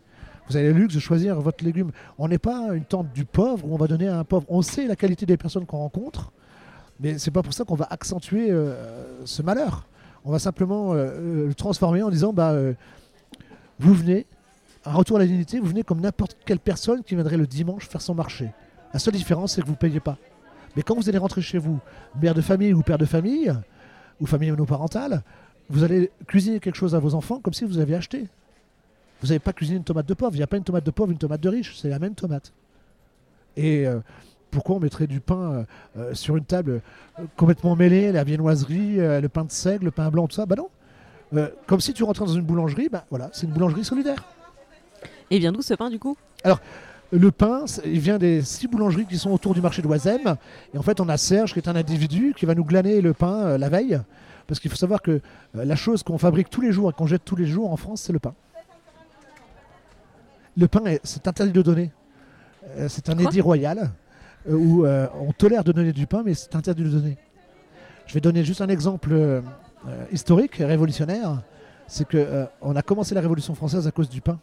Vous avez le luxe de choisir votre légume. On n'est pas une tente du pauvre où on va donner à un pauvre. On sait la qualité des personnes qu'on rencontre, mais c'est pas pour ça qu'on va accentuer euh, ce malheur. On va simplement euh, euh, le transformer en disant bah, vous venez, un retour à la dignité, vous venez comme n'importe quelle personne qui viendrait le dimanche faire son marché. La seule différence, c'est que vous ne payez pas. Mais quand vous allez rentrer chez vous, mère de famille ou père de famille, ou famille monoparentale, vous allez cuisiner quelque chose à vos enfants comme si vous aviez acheté. Vous n'avez pas cuisiné une tomate de pauvre. Il n'y a pas une tomate de pauvre, une tomate de riche. C'est la même tomate. Et euh, pourquoi on mettrait du pain euh, euh, sur une table euh, complètement mêlée, la viennoiserie, le pain de seigle, le pain blanc, tout ça? Bah non. Comme si tu rentrais dans une boulangerie, bah voilà, c'est une boulangerie solidaire. Et vient d'où ce pain du coup? Alors, le pain, il vient des six boulangeries qui sont autour du marché de Oisem. Et en fait, on a Serge, qui est un individu, qui va nous glaner le pain euh, la veille. Parce qu'il faut savoir que euh, la chose qu'on fabrique tous les jours et qu'on jette tous les jours en France, c'est le pain. Le pain, est- c'est interdit de donner. Euh, c'est un édit royal où on tolère de donner du pain, mais c'est interdit de donner. Je vais donner juste un exemple historique révolutionnaire. C'est qu'on a commencé la Révolution française à cause du pain.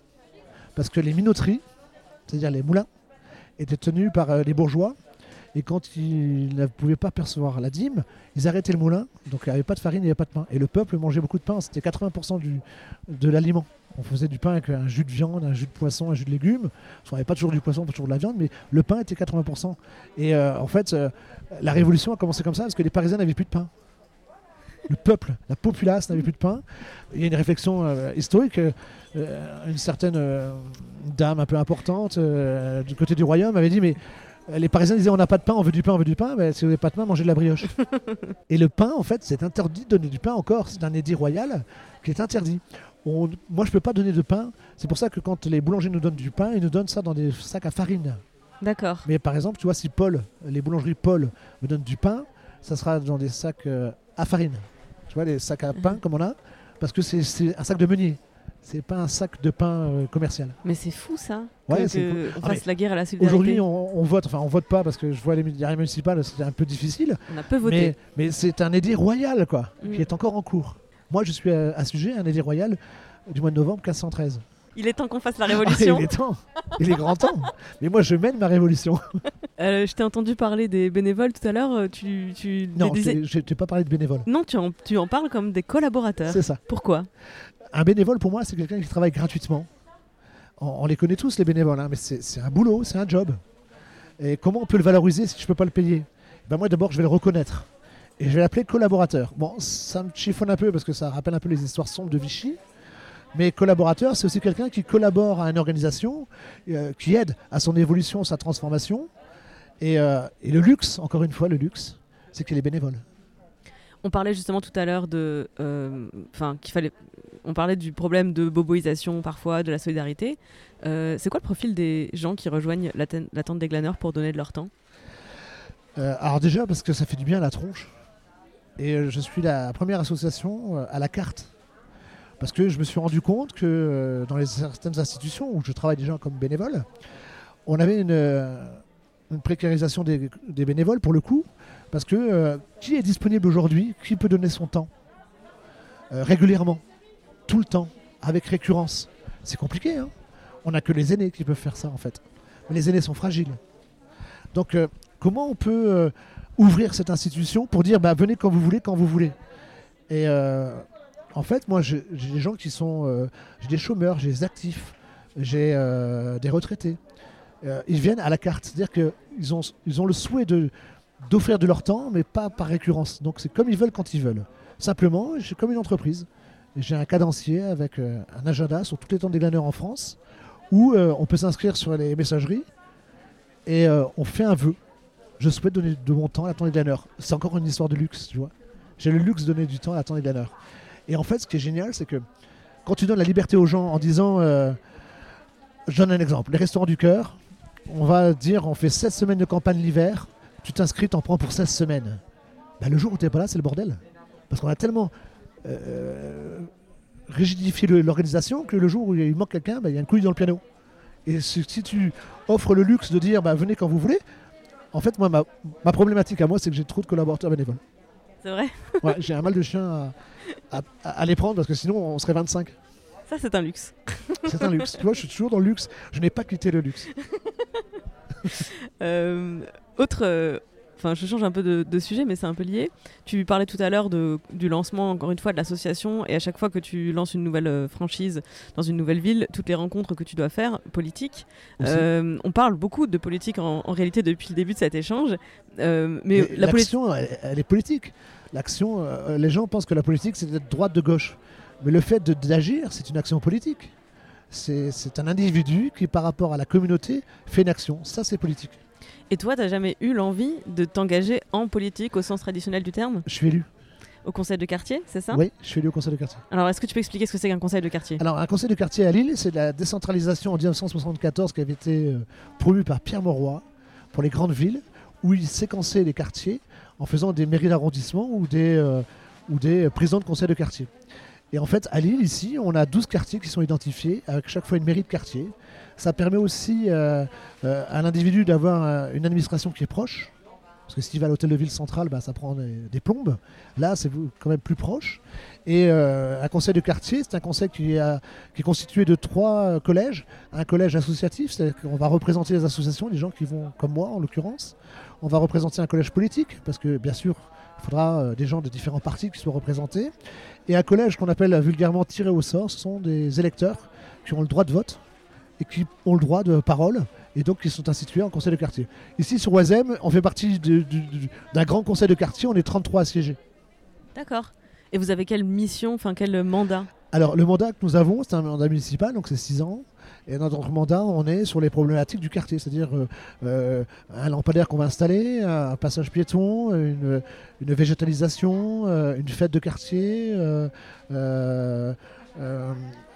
Parce que les minoteries, c'est-à-dire les moulins, étaient tenus par euh, les bourgeois. Et quand ils ne pouvaient pas percevoir la dîme, ils arrêtaient le moulin. Donc il n'y avait pas de farine, il n'y avait pas de pain. Et le peuple mangeait beaucoup de pain. C'était 80% du, de l'aliment. On faisait du pain avec un jus de viande, un jus de poisson, un jus de légumes. On n'avait pas toujours du poisson, pas toujours de la viande, mais le pain était 80%. Et euh, en fait, euh, la révolution a commencé comme ça parce que les Parisiens n'avaient plus de pain. Le peuple, la populace n'avait plus de pain. Il y a une réflexion euh, historique. une certaine dame un peu importante du côté du royaume avait dit mais les Parisiens disaient on n'a pas de pain, on veut du pain, on veut du pain. Mais si vous n'avez pas de pain, mangez de la brioche. et le pain, en fait, c'est interdit de donner du pain encore. C'est un édit royal qui est interdit moi, je peux pas donner de pain. C'est pour ça que quand les boulangers nous donnent du pain, ils nous donnent ça dans des sacs à farine. D'accord. Mais par exemple, tu vois, si Paul, les boulangeries Paul me donnent du pain, ça sera dans des sacs euh, à farine. Vois, les sacs à pain comme on a, parce que c'est un sac de meunier. C'est pas un sac de pain euh, commercial. Mais c'est fou ça. Ouais, On ah, la guerre à la solidarité. Aujourd'hui, on, vote. Enfin, on vote pas parce que je vois les médias municipales, c'est un peu difficile. On a peu voté. Mais, c'est un édit royal, quoi, mm. qui est encore en cours. Moi, je suis à, sujet un édit royal du mois de novembre 1513. Il est temps qu'on fasse la révolution. il est temps. Il est grand temps. Mais moi, je mène ma révolution. Euh, je t'ai entendu parler des bénévoles tout à l'heure. Euh, tu, tu non, je t'ai pas parlé de bénévoles. Non, tu en, tu en parles comme des collaborateurs. C'est ça. Pourquoi? Un bénévole, pour moi, c'est quelqu'un qui travaille gratuitement. On, les connaît tous, les bénévoles, hein, mais c'est un boulot, c'est un job. Et comment on peut le valoriser si je ne peux pas le payer? Ben Moi, d'abord, je vais le reconnaître. Et je vais l'appeler collaborateur. Bon, ça me chiffonne un peu parce que ça rappelle un peu les histoires sombres de Vichy. Mais collaborateur, c'est aussi quelqu'un qui collabore à une organisation, euh, qui aide à son évolution, sa transformation. Euh, et, le luxe, encore une fois, le luxe, c'est qu'il est bénévole. On parlait justement tout à l'heure de, euh, enfin, qu'il fallait, on parlait du problème de boboisation parfois, de la solidarité. c'est quoi le profil des gens qui rejoignent la, tente des glaneurs pour donner de leur temps? Alors déjà parce que ça fait du bien à la tronche. Et je suis la première association à la carte parce que je me suis rendu compte que euh, dans les certaines institutions où je travaille déjà comme bénévole, on avait une, euh, précarisation des, bénévoles pour le coup, parce que euh, qui est disponible aujourd'hui Qui peut donner son temps régulièrement, tout le temps, avec récurrence? C'est compliqué, hein On n'a que les aînés qui peuvent faire ça en fait. Mais les aînés sont fragiles. Donc comment on peut ouvrir cette institution pour dire bah, venez quand vous voulez, quand vous voulez? En fait, moi, j'ai des gens qui sont. Euh, j'ai des chômeurs, j'ai des actifs, j'ai euh, des retraités. Euh, ils viennent à la carte. C'est-à-dire qu'ils ont, ils ont le souhait d'offrir de leur temps, mais pas par récurrence. Donc, c'est comme ils veulent quand ils veulent. Simplement, j'ai comme une entreprise. J'ai un cadencier avec un agenda sur toutes les temps des glaneurs en France où on peut s'inscrire sur les messageries et on fait un vœu. Je souhaite donner de mon temps à la temps des glaneurs. C'est encore une histoire de luxe, tu vois. J'ai le luxe de donner du temps à la temps des glaneurs. Et en fait, ce qui est génial, c'est que quand tu donnes la liberté aux gens en disant, euh, je donne un exemple, les restaurants du cœur, on va dire, on fait 16 semaines de campagne l'hiver, tu t'inscris, t'en prends pour 16 semaines. Bah, le jour où tu n'es pas là, c'est le bordel. Parce qu'on a tellement euh, rigidifié l'organisation que le jour où il manque quelqu'un, bah, il y a une couille dans le piano. Et si, tu offres le luxe de dire, bah, venez quand vous voulez, en fait, moi, ma problématique à moi, c'est que j'ai trop de collaborateurs bénévoles. C'est vrai Ouais, j'ai un mal de chien à, à, les prendre parce que sinon on serait 25. Ça, c'est un luxe. c'est un luxe. Tu vois, je suis toujours dans le luxe. Je n'ai pas quitté le luxe. Euh, autre. Euh, enfin, je change un peu de, sujet, mais c'est un peu lié. Tu parlais tout à l'heure du lancement, encore une fois, de l'association, et à chaque fois que tu lances une nouvelle euh, franchise dans une nouvelle ville, toutes les rencontres que tu dois faire, politiques. on parle beaucoup de politique en, réalité depuis le début de cet échange, mais, la politique, elle, est politique. L'action, euh, les gens pensent que la politique, c'est d'être droite de gauche. Mais le fait d'agir, c'est une action politique. C'est un individu qui, par rapport à la communauté, fait une action. Ça, c'est politique. Et toi, tu n'as jamais eu l'envie de t'engager en politique au sens traditionnel du terme? Je suis élu. Au conseil de quartier, c'est ça? Oui, je suis élu au conseil de quartier. Alors, est-ce que tu peux expliquer ce que c'est qu'un conseil de quartier? Alors, un conseil de quartier à Lille, c'est la décentralisation en 1974 qui avait été euh, promu par Pierre Mauroy pour les grandes villes, où il séquençait les quartiers en faisant des mairies d'arrondissement ou des, euh, présidents de conseil de quartier. Et en fait, à Lille, ici, on a 12 quartiers qui sont identifiés, avec chaque fois une mairie de quartier. Ça permet aussi euh, euh, à l'individu d'avoir une administration qui est proche. Parce que s'il va à l'hôtel de ville centrale, bah, ça prend des, plombes. Là, c'est quand même plus proche. Et un conseil de quartier, c'est un conseil qui, est constitué de trois collèges. Un collège associatif, c'est-à-dire qu'on va représenter les associations, les gens qui vont, comme moi en l'occurrence. On va représenter un collège politique, parce que bien sûr, il faudra euh, des gens de différents partis qui soient représentés. Et un collège qu'on appelle vulgairement tiré au sort, ce sont des électeurs qui ont le droit de vote et qui ont le droit de parole et donc qui sont institués en conseil de quartier. Ici sur Oisem, on fait partie d'un grand conseil de quartier, on est 33 à siéger. D'accord. Et vous avez quelle mission, enfin quel mandat? Alors le mandat que nous avons, c'est un mandat municipal, donc c'est 6 ans. Et dans notre mandat, on est sur les problématiques du quartier, c'est-à-dire euh, euh, un lampadaire qu'on va installer, un passage piéton, une, végétalisation, euh, une fête de quartier,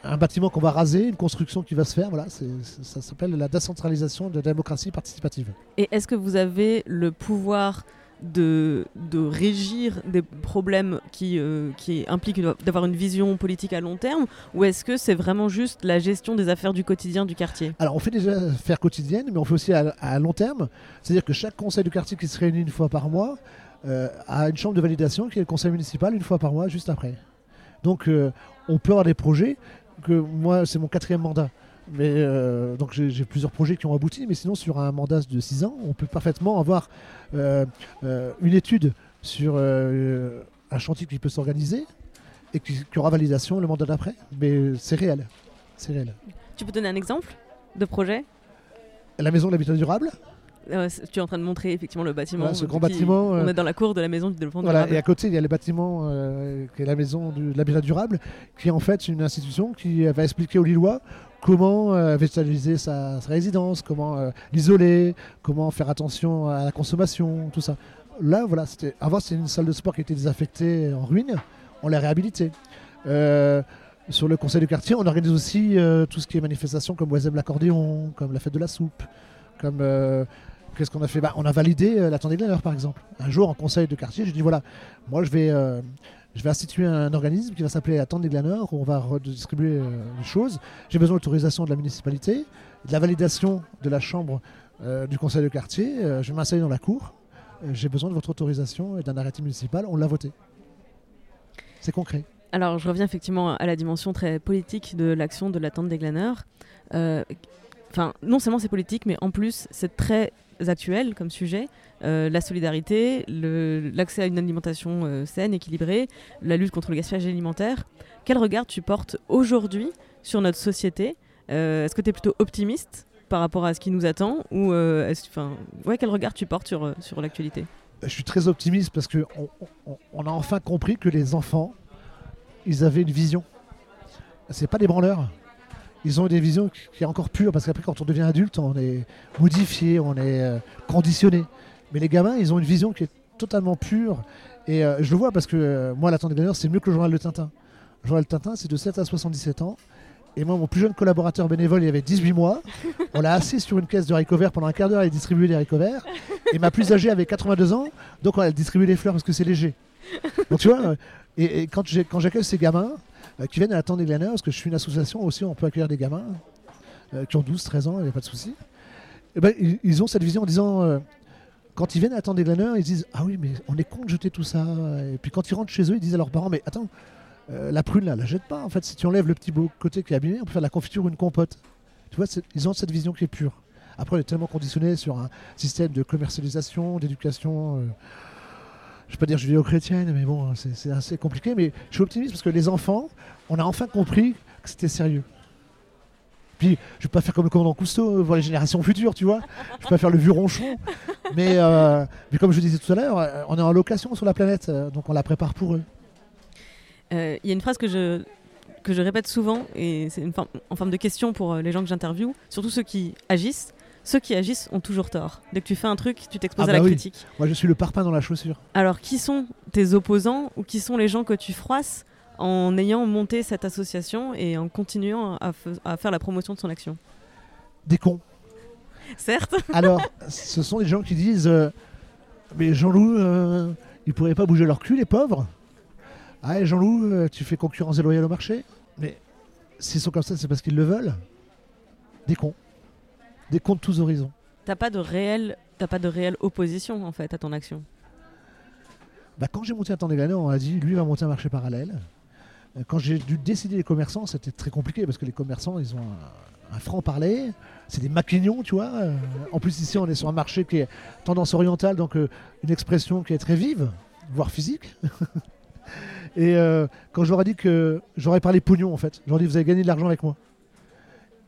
un bâtiment qu'on va raser, une construction qui va se faire. Voilà, ça s'appelle la décentralisation de la démocratie participative. Et est-ce que vous avez le pouvoir de, régir des problèmes qui, euh, impliquent d'avoir une vision politique à long terme Ou est-ce que c'est vraiment juste la gestion des affaires du quotidien du quartier? Alors on fait des affaires quotidiennes, mais on fait aussi à, à long terme. C'est-à-dire que chaque conseil du quartier qui se réunit une fois par mois euh, a une chambre de validation qui est le conseil municipal une fois par mois, juste après. Donc euh, on peut avoir des projets que moi c'est mon quatrième mandat. Mais euh, donc j'ai plusieurs projets qui ont abouti, mais sinon sur un mandat de 6 ans, on peut parfaitement avoir euh, euh, une étude sur un chantier qui peut s'organiser et qui, qui aura validation le mandat d'après. Mais c'est réel, c'est réel. Tu peux donner un exemple de projet? La maison de l'habitat durable, Euh, Tu es en train de montrer effectivement le bâtiment. Voilà, ce grand bâtiment, euh, On est dans la cour de la maison du développement Voilà, durable. et à côté, il y a le bâtiment euh, qui est la maison du- de l'habitat durable, qui est en fait une institution qui va expliquer aux Lillois comment euh, végétaliser sa, résidence, comment euh, l'isoler, comment faire attention à la consommation, tout ça. Là, voilà, c'était avant c'était une salle de sport qui était désaffectée en ruine, on l'a réhabilitée. Euh, sur le conseil de quartier, on organise aussi tout ce qui est manifestation comme Oisem l'accordéon, comme la fête de la soupe, comme qu'est-ce qu'on a fait? Bah, On a validé euh, la Glaneurs, par exemple. Un jour, en conseil de quartier, j'ai dit voilà, moi je vais, euh, je vais instituer un organisme qui va s'appeler la tente des Glaneurs, où on va redistribuer euh, les choses. J'ai besoin de l'autorisation de la municipalité, de la validation de la chambre euh, du conseil de quartier. Euh, je vais m'installer dans la cour. Euh, j'ai besoin de votre autorisation et d'un arrêté municipal. On l'a voté. C'est concret. Alors, je reviens effectivement à la dimension très politique de l'action de la tente des glaneurs. Euh, Enfin, non seulement c'est politique, mais en plus c'est très actuel comme sujet. Euh, la solidarité, l'accès à une alimentation euh, saine, équilibrée, la lutte contre le gaspillage alimentaire. Quel regard tu portes aujourd'hui sur notre société? Euh, Est-ce que tu es plutôt optimiste par rapport à ce qui nous attend ou ouais, quel regard tu portes sur, l'actualité? Je suis très optimiste parce qu'on on, on a enfin compris que les enfants, ils avaient une vision. C'est pas des branleurs. Ils ont des visions qui est encore pure parce qu'après, quand on devient adulte, on est modifié, on est euh, conditionné. Mais les gamins, ils ont une vision qui est totalement pure. Et euh, je le vois parce que euh, moi, l'attente des Glaneurs, c'est mieux que le journal de Tintin. Le journal de Tintin, c'est de 7 à 77 ans. Et moi, mon plus jeune collaborateur bénévole, il avait 18 mois. On l'a assis sur une caisse de haricots verts pendant un quart d'heure à distribuer des haricots verts. Et ma plus âgée avait 82 ans, donc on a distribué les fleurs parce que c'est léger. Donc tu vois, euh, et, et quand j'accueille ces gamins qui viennent à la tente des glaneurs, parce que je suis une association aussi, on peut accueillir des gamins euh, qui ont 12, 13 ans, il n'y a pas de souci. Eh ben, ils, ont cette vision en disant, euh, quand ils viennent à la tente des glaneurs, ils disent Ah oui, mais on est con de jeter tout ça. Et puis quand ils rentrent chez eux, ils disent à leurs parents Mais attends, euh, la prune là, la jette pas. En fait, si tu enlèves le petit beau côté qui est abîmé, on peut faire de la confiture ou une compote. Tu vois, ils ont cette vision qui est pure. Après, on est tellement conditionné sur un système de commercialisation, d'éducation. euh, je ne pas dire judéo-chrétienne, mais bon, c'est c'est assez compliqué. Mais je suis optimiste parce que les enfants, on a enfin compris que c'était sérieux. Puis, je vais pas faire comme le commandant Cousteau euh, pour les générations futures, tu vois. Je vais pas faire le vieux ronchon. Mais, euh, mais comme je disais tout à l'heure, euh, on est en location sur la planète, donc on la prépare pour eux. Il y a une phrase que je, que je répète souvent, et c'est en forme de question pour les gens que j'interviewe, surtout ceux qui agissent. Ceux qui agissent ont toujours tort. Dès que tu fais un truc, tu t'exposes Ah à la bah oui. critique. Moi, je suis le parpaing dans la chaussure. Alors, qui sont tes opposants ou qui sont les gens que tu froisses en ayant monté cette association et en continuant à, faire la promotion de son action? Des cons. Certes. Alors, ce sont des gens qui disent euh, Mais Jean-Loup, euh, ils pourraient pas bouger leur cul, les pauvres Ah, Jean-Loup, euh, tu fais concurrence déloyale au marché? Mais s'ils sont comme ça, c'est parce qu'ils le veulent. Des cons. Des de tous horizons. T'as pas de réel t'as pas de réelle opposition en fait à ton action. Bah, quand j'ai monté un temps des on a dit lui va monter un marché parallèle. Euh, Quand j'ai dû décider les commerçants, c'était très compliqué parce que les commerçants, ils ont un, un franc-parler. C'est des maquignons, tu vois. Euh, En plus, ici, on est sur un marché qui est tendance orientale, donc euh, une expression qui est très vive, voire physique. Et euh, quand j'aurais dit que j'aurais parlé pognon, en fait, j'aurais dit vous avez gagné de l'argent avec moi.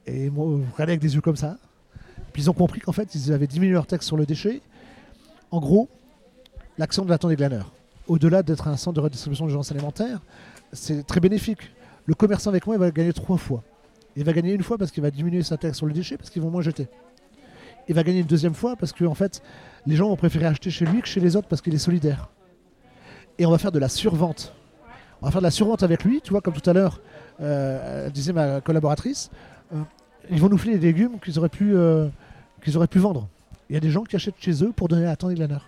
Et moi, vous regardez avec des yeux comme ça. Puis ils ont compris qu'en fait, ils avaient diminué leur taxe sur le déchet. En gros, l'action de la des glaneurs, au-delà d'être un centre de redistribution d'urgence alimentaire, c'est très bénéfique. Le commerçant avec moi, il va gagner trois fois. Il va gagner une fois parce qu'il va diminuer sa taxe sur le déchet parce qu'ils vont moins jeter. Il va gagner une deuxième fois parce que en fait, les gens vont préférer acheter chez lui que chez les autres parce qu'il est solidaire. Et on va faire de la survente. On va faire de la survente avec lui, tu vois, comme tout à l'heure, euh, disait ma collaboratrice. euh, ils vont nous filer des légumes qu'ils auraient pu, euh, qu'ils auraient pu vendre. Il y a des gens qui achètent chez eux pour donner à temps des glaneurs.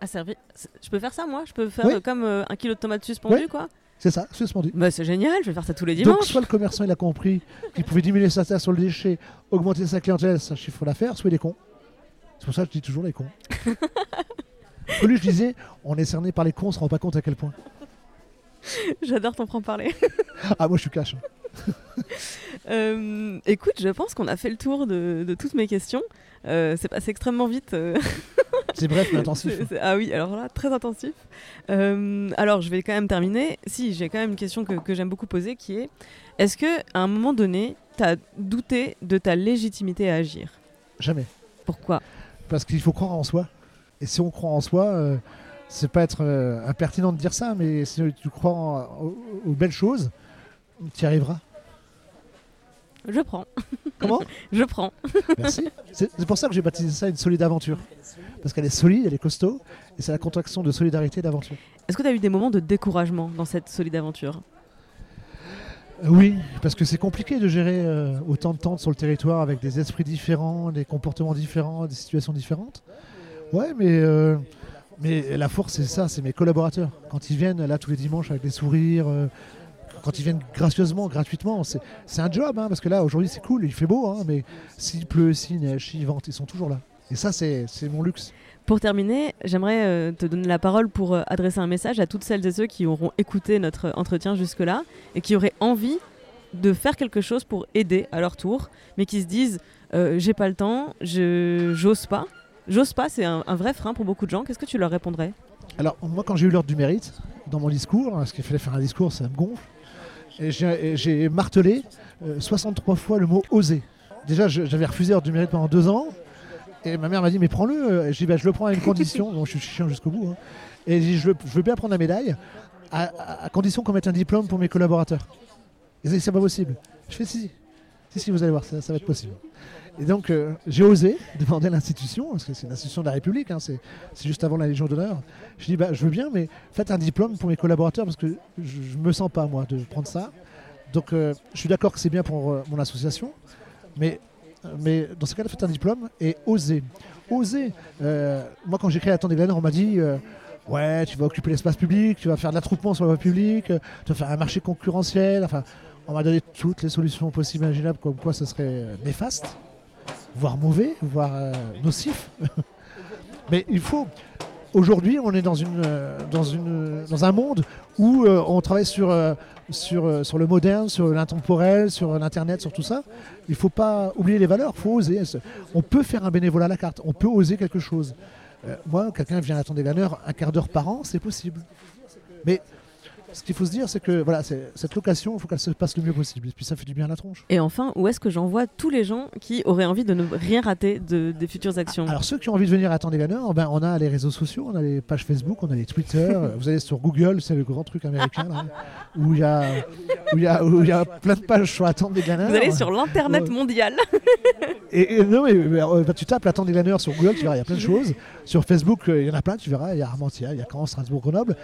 Ah, servi. Je peux faire ça moi? Je peux faire Oui. euh, comme euh, un kilo de tomates suspendues Oui. quoi? C'est ça, suspendu. Bah c'est génial, je vais faire ça tous les Donc, dimanches. soit le commerçant il a compris qu'il pouvait diminuer sa taxe sur le déchet, augmenter sa clientèle, sa chiffre d'affaires, soit il est con. C'est pour ça que je dis toujours les cons. Je disais, on est cerné par les cons, on se rend pas compte à quel point. J'adore ton franc-parler. Ah, moi je suis cash. Euh, écoute, je pense qu'on a fait le tour de, de toutes mes questions. Euh, c'est passé extrêmement vite. euh. C'est bref, mais intensif. C'est- ah oui, alors là, très intensif. Euh, alors, je vais quand même terminer. Si, j'ai quand même une question que, que j'aime beaucoup poser qui est est-ce que à un moment donné, tu as douté de ta légitimité à agir? Jamais. Pourquoi? Parce qu'il faut croire en soi. Et si on croit en soi, c'est pas être impertinent de dire ça, mais si tu crois en- aux, aux belles choses, tu y arriveras. Je prends. Comment Je prends. Merci. C'est pour ça que j'ai baptisé ça une solide aventure. Parce qu'elle est solide, elle est costaud, et c'est la contraction de solidarité et d'aventure. Est-ce que tu as eu des moments de découragement dans cette solide aventure? Euh, Oui, parce que c'est compliqué de gérer euh, autant de tentes sur le territoire avec des esprits différents, des comportements différents, des situations différentes. Ouais, mais, euh, mais la force, c'est ça, c'est mes collaborateurs. Quand ils viennent là tous les dimanches avec des sourires, euh, quand ils viennent gracieusement, gratuitement, c'est un job, hein, parce que là, aujourd'hui, c'est cool, il fait beau, hein, mais s'il pleut, s'il neige, s'il vente, ils sont toujours là. Et ça, c'est mon luxe. Pour terminer, j'aimerais euh, te donner la parole pour euh, adresser un message à toutes celles et ceux qui auront écouté notre entretien jusque-là et qui auraient envie de faire quelque chose pour aider à leur tour, mais qui se disent euh, j'ai pas le temps, je j'ose pas. J'ose pas, c'est un, un vrai frein pour beaucoup de gens. Qu'est-ce que tu leur répondrais? Alors, moi, quand j'ai eu l'ordre du mérite, dans mon discours, hein, parce qu'il fallait faire un discours, ça me gonfle, j'ai et j'ai martelé euh, 63 fois le mot oser. Déjà, j'avais refusé l'ordre du mérite pendant deux ans, et ma mère m'a dit, mais prends-le. Je dis, bah, je le prends à une condition, donc je suis chiant jusqu'au bout, hein. et j'ai dit, je, veux- je veux bien prendre la médaille, à, à- à condition qu'on mette un diplôme pour mes collaborateurs. Ils dit, c'est pas possible. Je fais, si, si, si, si, vous allez voir, ça, ça va être possible. Et donc, euh, j'ai osé demander à l'institution, parce que c'est une institution de la République, hein, c'est juste avant la Légion d'honneur. Je dis, bah, je veux bien, mais faites un diplôme pour mes collaborateurs, parce que je, je me sens pas, moi, de prendre ça. Donc, euh, je suis d'accord que c'est bien pour euh, mon association, mais, dans ce cas-là, faites un diplôme et osez. Osez. Moi, quand j'ai créé des Glaneurs, on m'a dit, ouais, tu vas occuper l'espace public, tu vas faire de l'attroupement sur la voie publique, tu vas faire un marché concurrentiel. Enfin, on m'a donné toutes les solutions possibles et imaginables, comme quoi ce serait néfaste voire mauvais, voire euh, nocif. Mais il faut. Aujourd'hui, on est dans, euh, un monde où euh, on travaille sur, le moderne, sur l'intemporel, sur l'Internet, sur tout ça. Il ne faut pas oublier les valeurs, il faut oser. On peut faire un bénévolat à la carte, on peut oser quelque chose. Moi, quelqu'un vient attendre des glaneurs un quart d'heure par an, c'est possible. Mais ce qu'il faut se dire, c'est que voilà, cette location, il faut qu'elle se passe le mieux possible. Et puis ça fait du bien à la tronche. Et enfin, où est-ce que j'envoie tous les gens qui auraient envie de ne rien rater de, des futures actions? Alors ceux qui ont envie de venir des glaneurs, ben, on a les réseaux sociaux, on a les pages Facebook, on a les Twitter. vous allez sur Google, c'est le grand truc américain là, où il y a où y a où il y a plein de pages sur glaneurs. Vous allez sur l'internet mondial. Et, et non mais euh, bah, tu tapes glaneurs sur Google, tu verras, il y a plein de choses. Sur Facebook, euh, il y en a plein, tu verras, il y a Armentières, il y a Caen, Strasbourg, Grenoble.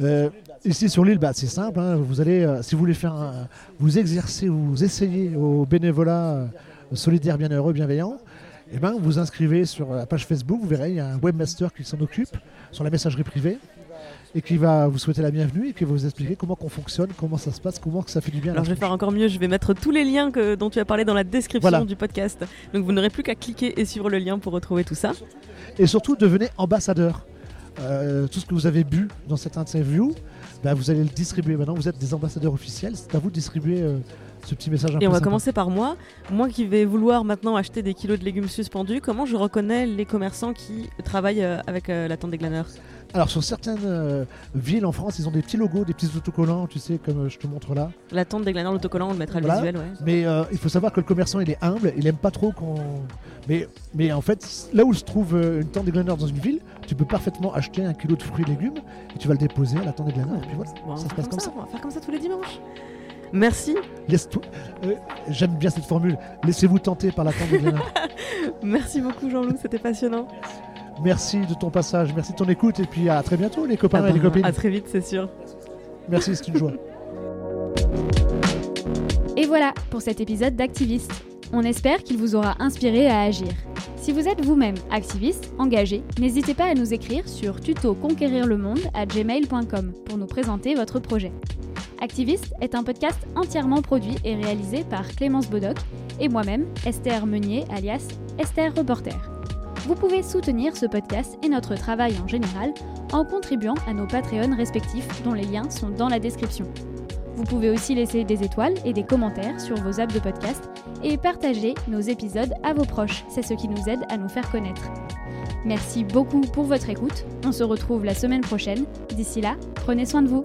Euh, ici sur l'île, bah, c'est simple. hein, vous allez, euh, si vous voulez faire, un- vous exercer, vous essayez au bénévolat euh, solidaire, bienheureux, bienveillant. Et ben, vous inscrivez sur la page Facebook, vous verrez, il y a un webmaster qui s'en occupe sur la messagerie privée. et qui va vous souhaiter la bienvenue et qui va vous expliquer comment qu'on fonctionne, comment ça se passe, comment ça fait du bien. Alors je vais faire encore mieux, je vais mettre tous les liens que, dont tu as parlé dans la description Voilà. du podcast. Donc vous n'aurez plus qu'à cliquer et suivre le lien pour retrouver tout ça. Et surtout, devenez ambassadeur. Euh, tout ce que vous avez bu dans cette interview, bah, vous allez le distribuer. Maintenant, vous êtes des ambassadeurs officiels. C'est à vous de distribuer euh, ce petit message un Et peu on va sympa. commencer par moi. Moi qui vais vouloir maintenant acheter des kilos de légumes suspendus, comment je reconnais les commerçants qui travaillent euh, avec euh, la tente des glaneurs? Alors, sur certaines euh, villes en France, ils ont des petits logos, des petits autocollants, tu sais, comme euh, je te montre là. La tente des glaneurs, l'autocollant, on le mettra le Voilà. visuel, ouais. Mais euh, il faut savoir que le commerçant, il est humble, il aime pas trop qu'on. Mais, mais en fait, là où se trouve une tente des glaneurs dans une ville, tu peux parfaitement acheter un kilo de fruits et légumes et tu vas le déposer à la tente des glaneurs. Et puis voilà, Bon, ça se passe comme ça. On va faire comme ça tous les dimanches. Merci. Euh, J'aime bien cette formule. Laissez-vous tenter par la tente glaneurs. Merci beaucoup Jean-Loup, c'était passionnant. Merci de ton passage, merci de ton écoute et puis à très bientôt les copains Ah et les copines. à très vite, c'est sûr. Merci, c'est une joie. Et voilà pour cet épisode d'Activiste. On espère qu'il vous aura inspiré à agir. Si vous êtes vous-même activiste, engagé, n'hésitez pas à nous écrire sur tutoconquérirlemonde à gmail.com pour nous présenter votre projet. Activiste est un podcast entièrement produit et réalisé par Clémence Bodoc et moi-même, Esther Meunier, alias Esther Reporter. Vous pouvez soutenir ce podcast et notre travail en général en contribuant à nos Patreons respectifs dont les liens sont dans la description. Vous pouvez aussi laisser des étoiles et des commentaires sur vos apps de podcast et partager nos épisodes à vos proches. C'est ce qui nous aide à nous faire connaître. Merci beaucoup pour votre écoute. On se retrouve la semaine prochaine. D'ici là, prenez soin de vous.